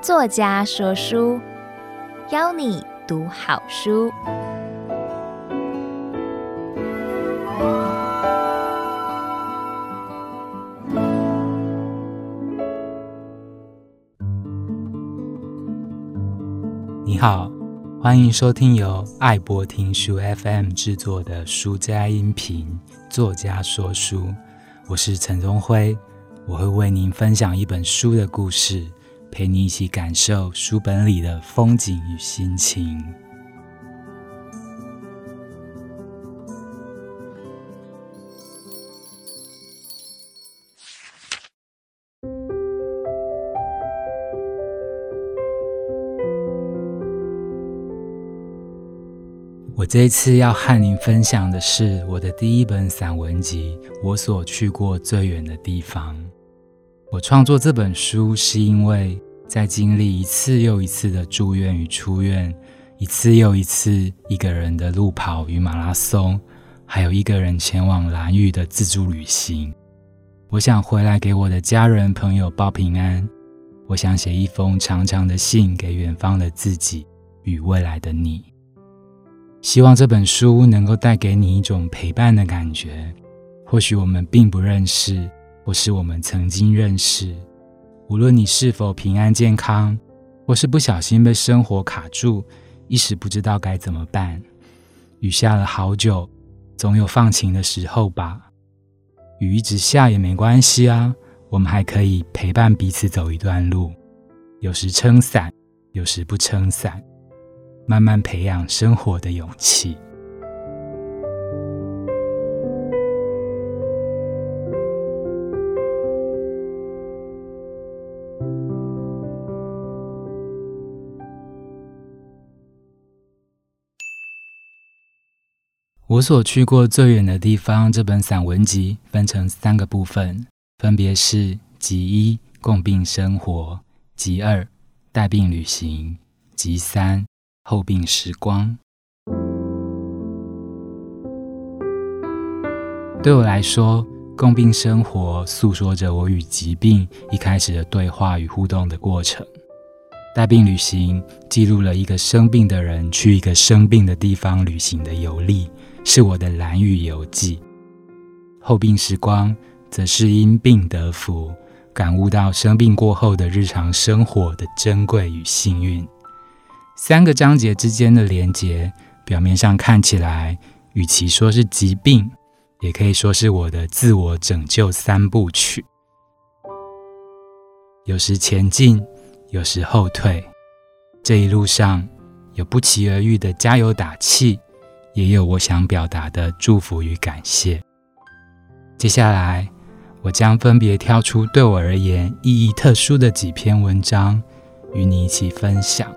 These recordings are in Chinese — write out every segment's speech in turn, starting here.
作家说书，邀你读好书。欢迎收听由爱播听书 FM 制作的书家音频。作家说书，我是陈宗辉，我会为您分享一本书的故事，陪你一起感受书本里的风景与心情。这一次要和您分享的是我的第一本散文集《我所去过最远的地方》。我创作这本书是因为在经历一次又一次的住院与出院，一次又一次一个人的路跑与马拉松，还有一个人前往蓝屿的自助旅行。我想回来给我的家人朋友报平安。我想写一封长长的信给远方的自己与未来的你。希望这本书能够带给你一种陪伴的感觉。或许我们并不认识，或是我们曾经认识。无论你是否平安健康，或是不小心被生活卡住，一时不知道该怎么办。雨下了好久，总有放晴的时候吧。雨一直下也没关系啊，我们还可以陪伴彼此走一段路。有时撑伞，有时不撑伞。慢慢培养生活的勇气。我所去过最远的地方，这本散文集分成三个部分，分别是集一共病生活，集二带病旅行，集三。后病时光，对我来说，共病生活诉说着我与疾病一开始的对话与互动的过程；带病旅行记录了一个生病的人去一个生病的地方旅行的游历，是我的蓝雨游记；后病时光则是因病得福，感悟到生病过后的日常生活的珍贵与幸运。三个章节之间的连接，表面上看起来，与其说是疾病，也可以说是我的自我拯救三部曲。有时前进，有时后退，这一路上有不期而遇的加油打气，也有我想表达的祝福与感谢。接下来，我将分别挑出对我而言意义特殊的几篇文章，与你一起分享。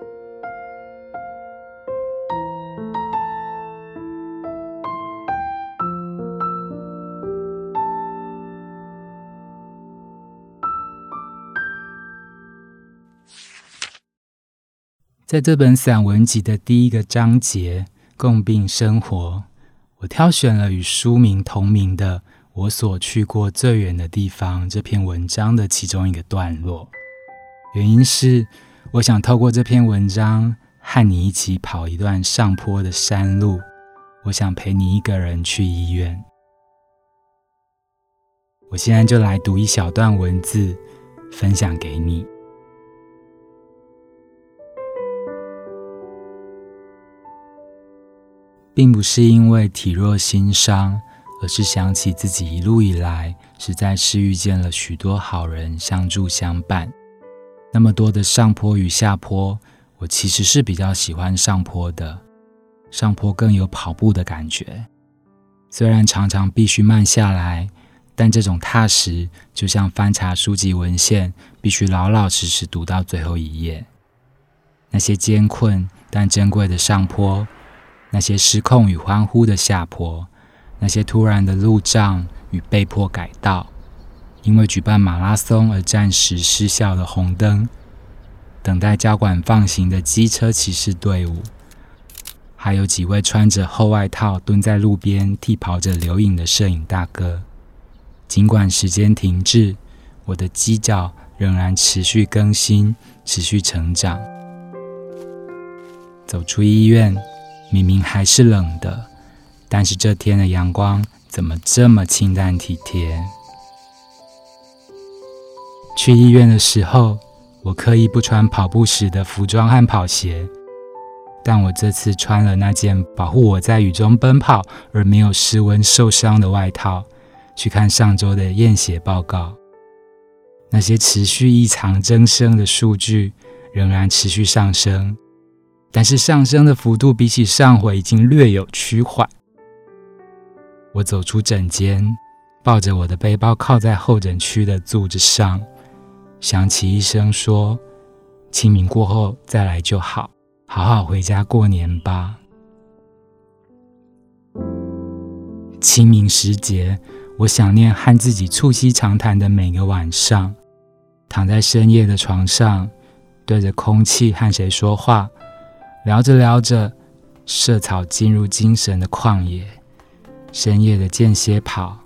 在这本散文集的第一个章节“共病生活”，我挑选了与书名同名的《我所去过最远的地方》这篇文章的其中一个段落。原因是，我想透过这篇文章和你一起跑一段上坡的山路。我想陪你一个人去医院。我现在就来读一小段文字，分享给你。并不是因为体弱心伤，而是想起自己一路以来实在是遇见了许多好人相助相伴。那么多的上坡与下坡，我其实是比较喜欢上坡的。上坡更有跑步的感觉，虽然常常必须慢下来，但这种踏实就像翻查书籍文献，必须老老实实读到最后一页。那些艰困但珍贵的上坡。那些失控与欢呼的下坡，那些突然的路障与被迫改道，因为举办马拉松而暂时失效的红灯，等待交管放行的机车骑士队伍，还有几位穿着厚外套蹲在路边替跑者留影的摄影大哥，尽管时间停滞，我的犄角仍然持续更新，持续成长。走出医院，明明还是冷的，但是这天的阳光怎么这么清淡体贴？去医院的时候，我刻意不穿跑步时的服装和跑鞋，但我这次穿了那件保护我在雨中奔跑而没有失温受伤的外套，去看上周的验血报告。那些持续异常增生的数据仍然持续上升。但是上升的幅度比起上回已经略有趋缓。我走出诊间，抱着我的背包靠在候诊区的柱子上，想起医生说：“清明过后再来就好，好好回家过年吧。”清明时节，我想念和自己促膝长谈的每个晚上，躺在深夜的床上，对着空气和谁说话。聊着聊着，社草进入精神的旷野，深夜的间歇跑，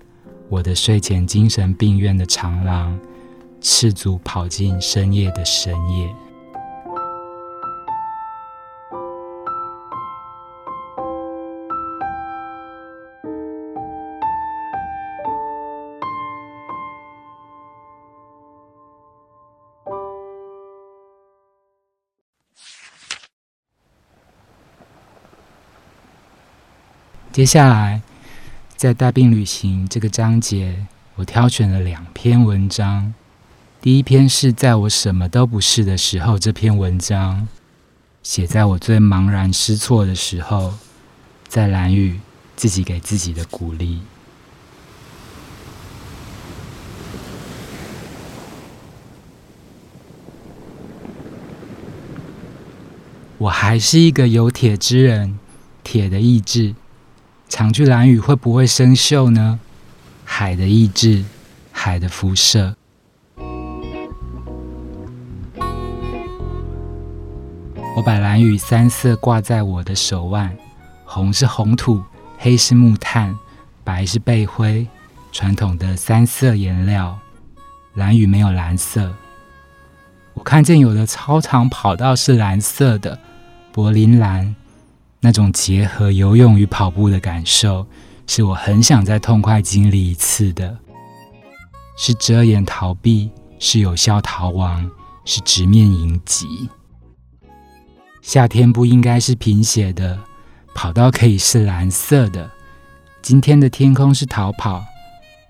我的睡前精神病院的长廊，赤足跑进深夜的深夜。接下来，在带病旅行这个章节，我挑选了两篇文章。第一篇是在我什么都不是的时候，这篇文章写在我最茫然失措的时候，在兰屿自己给自己的鼓励。我还是一个有铁之人，铁的意志。常去兰屿会不会生锈呢？海的意志，海的辐射。我把兰屿三色挂在我的手腕，红是红土，黑是木炭，白是贝灰，传统的三色颜料。兰屿没有蓝色。我看见有的操场跑道是蓝色的，柏林蓝。那种结合游泳与跑步的感受，是我很想再痛快经历一次的。是遮掩逃避，是有效逃亡，是直面迎击。夏天不应该是贫血的，跑道可以是蓝色的。今天的天空是逃跑，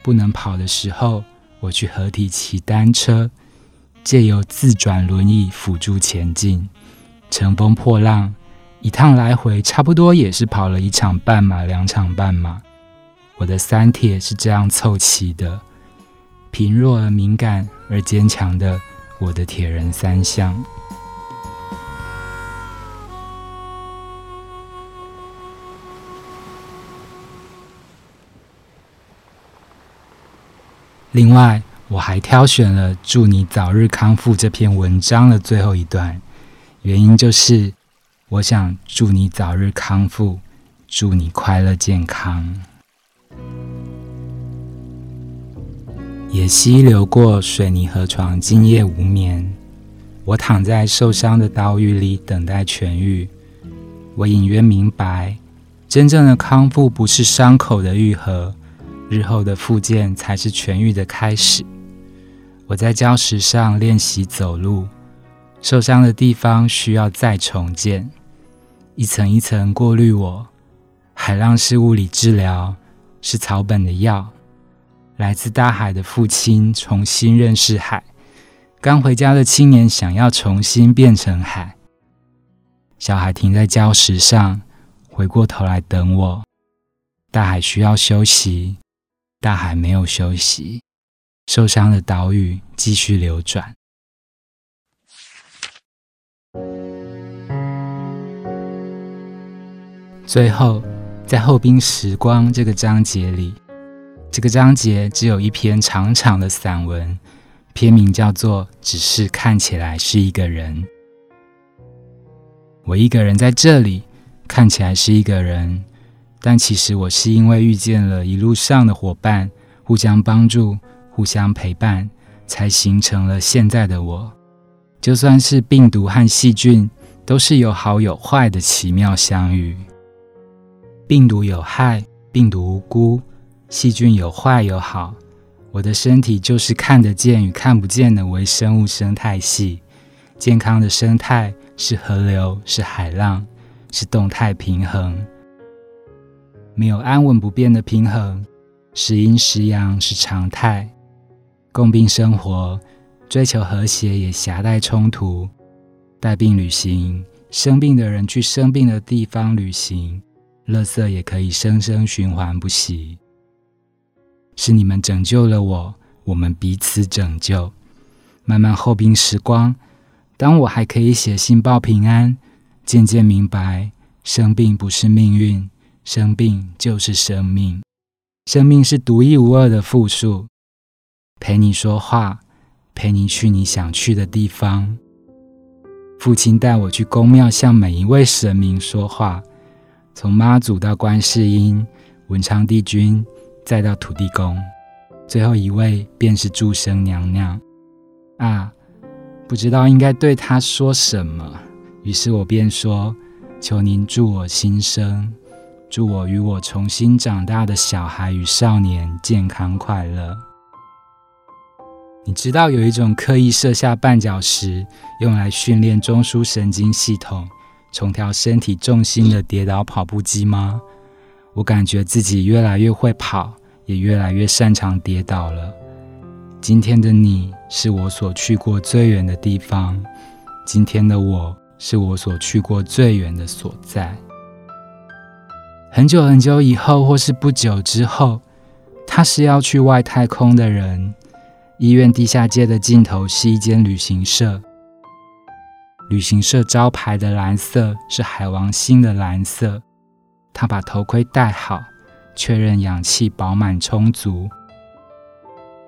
不能跑的时候，我去合体骑单车，借由自转轮椅辅助前进，乘风破浪。一趟来回差不多也是跑了一场半马、两场半马。我的三铁是这样凑齐的：贫弱而敏感而坚强的我的铁人三项。另外，我还挑选了“祝你早日康复”这篇文章的最后一段，原因就是。我想祝你早日康复，祝你快乐健康。野溪流过水泥河床，今夜无眠。我躺在受伤的岛屿里，等待痊愈。我隐约明白，真正的康复不是伤口的愈合，日后的复健才是痊愈的开始。我在礁石上练习走路，受伤的地方需要再重建。一层一层过滤我，海浪是物理治疗，是草本的药。来自大海的父亲重新认识海，刚回家的青年想要重新变成海。小孩停在礁石上，回过头来等我。大海需要休息，大海没有休息，受伤的岛屿继续流转。最后，在后冰时光这个章节里，这个章节只有一篇长长的散文，篇名叫做《只是看起来是一个人》。我一个人在这里，看起来是一个人，但其实我是因为遇见了一路上的伙伴，互相帮助，互相陪伴，才形成了现在的我。就算是病毒和细菌，都是有好有坏的奇妙相遇。病毒有害，病毒无辜；细菌有坏有好。我的身体就是看得见与看不见的微生物生态系。健康的生态是河流，是海浪，是动态平衡。没有安稳不变的平衡，时阴时阳是常态。共病生活，追求和谐也夹带冲突。带病旅行，生病的人去生病的地方旅行，垃圾也可以生生循环不息。是你们拯救了我，我们彼此拯救。慢慢后病时光，当我还可以写信报平安，渐渐明白，生病不是命运，生病就是生命。生命是独一无二的复数。陪你说话，陪你去你想去的地方。父亲带我去宫庙，向每一位神明说话，从妈祖到观世音、文昌帝君，再到土地公，最后一位便是祝生娘娘。啊，不知道应该对她说什么，于是我便说：“求您祝我新生，祝我与我重新长大的小孩与少年健康快乐。”你知道有一种刻意设下绊脚石，用来训练中枢神经系统、重调身体重心的跌倒跑步机吗？我感觉自己越来越会跑，也越来越擅长跌倒了。今天的你是我所去过最远的地方，今天的我是我所去过最远的所在。很久很久以后，或是不久之后，他是要去外太空的人。医院地下街的尽头是一间旅行社，旅行社招牌的蓝色是海王星的蓝色。他把头盔戴好，确认氧气饱满充足，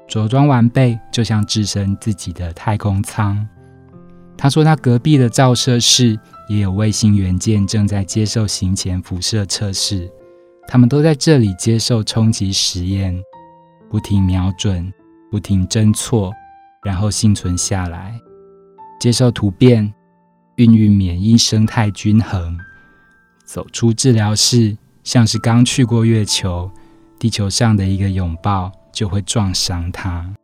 着装完备，就像置身自己的太空舱。他说，他隔壁的照射室也有卫星元件正在接受行前辐射测试，他们都在这里接受冲击实验，不停瞄准。不停侦错，然后幸存下来，接受突变，孕育免疫生态均衡，走出治疗室，像是刚去过月球，地球上的一个拥抱就会撞伤它。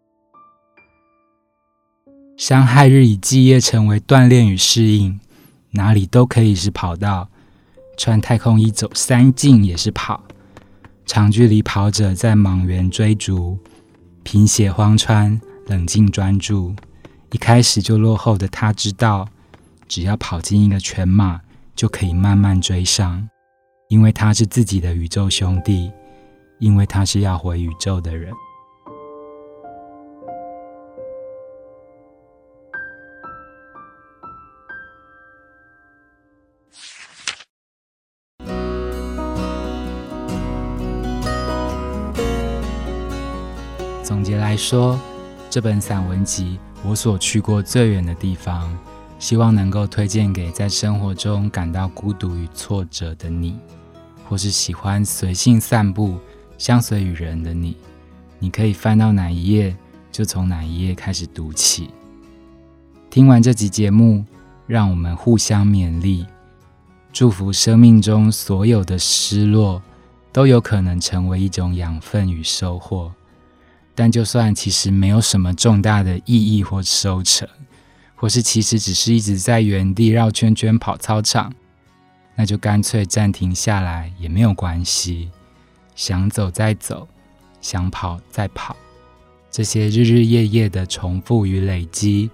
伤害日以继夜，成为锻炼与适应，哪里都可以是跑道，穿太空衣走三径也是跑，长距离跑者在莽原追逐。贫血荒川，冷静专注。一开始就落后的他知道，只要跑进一个全马，就可以慢慢追上。因为他是自己的宇宙兄弟，因为他是要回宇宙的人。总结来说，这本散文集我所去过最远的地方，希望能够推荐给在生活中感到孤独与挫折的你，或是喜欢随性散步、相随与人的你。你可以翻到哪一页，就从哪一页开始读起。听完这集节目，让我们互相勉励，祝福生命中所有的失落，都有可能成为一种养分与收获。但就算其实没有什么重大的意义或收成，或是其实只是一直在原地绕圈圈跑操场，那就干脆暂停下来也没有关系。想走再走，想跑再跑，这些日日夜夜的重复与累积，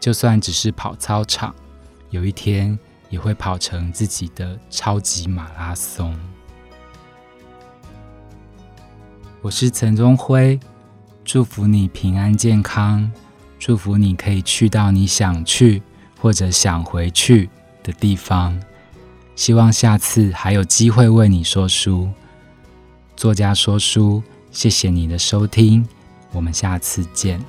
就算只是跑操场，有一天也会跑成自己的超级马拉松。我是陈宗辉。祝福你平安健康，祝福你可以去到你想去或者想回去的地方。希望下次还有机会为你说书。作家说书，谢谢你的收听，我们下次见。